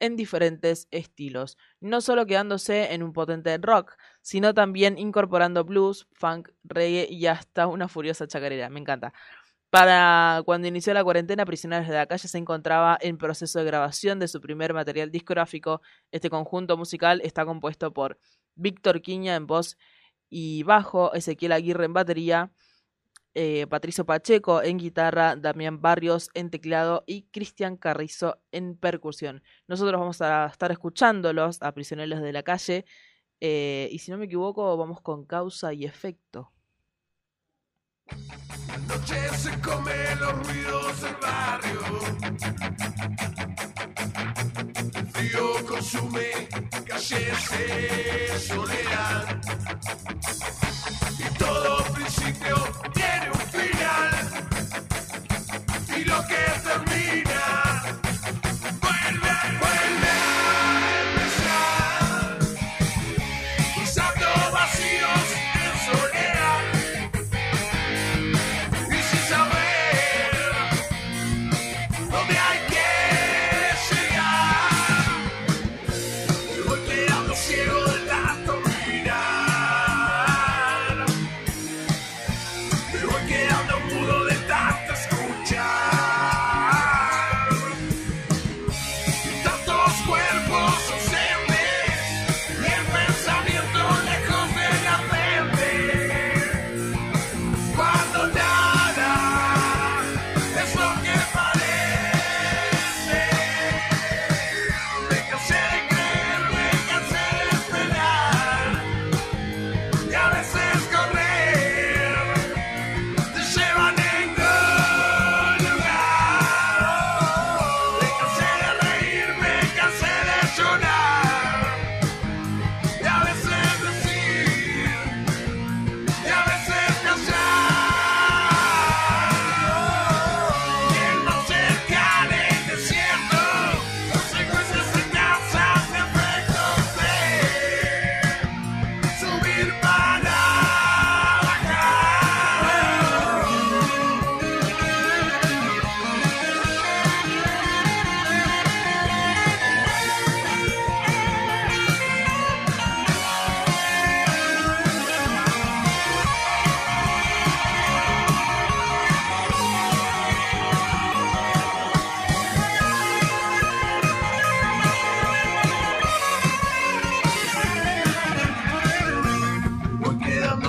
en diferentes estilos, no solo quedándose en un potente rock, sino también incorporando blues, funk, reggae y hasta una furiosa chacarera. Me encanta. Para cuando inició la cuarentena, Prisioneros de la Calle se encontraba en proceso de grabación de su primer material discográfico. Este conjunto musical está compuesto por Víctor Quiña en voz y bajo, Ezequiel Aguirre en batería, eh, Patricio Pacheco en guitarra, Damián Barrios en teclado y Cristian Carrizo en percusión. Nosotros vamos a estar escuchándolos a Prisioneros de la Calle eh, y si no me equivoco vamos con causa y efecto. Noche se come los ruidos del barrio. El frío consume calles de soledad.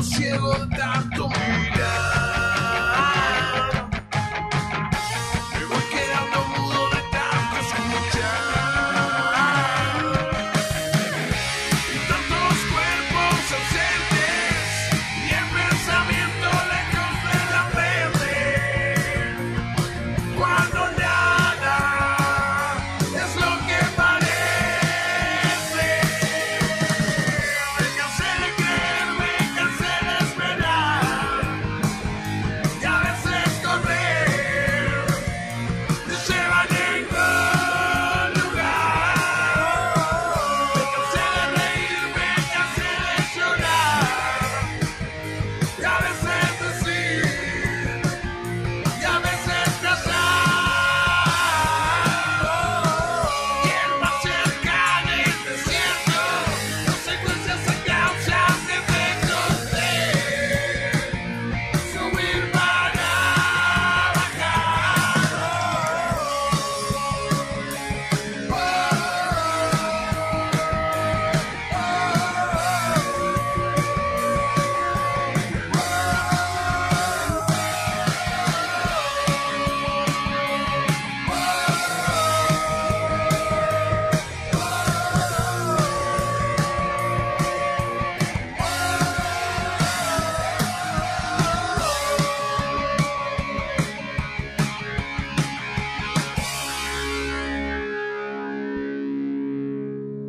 ciego tanto mirar.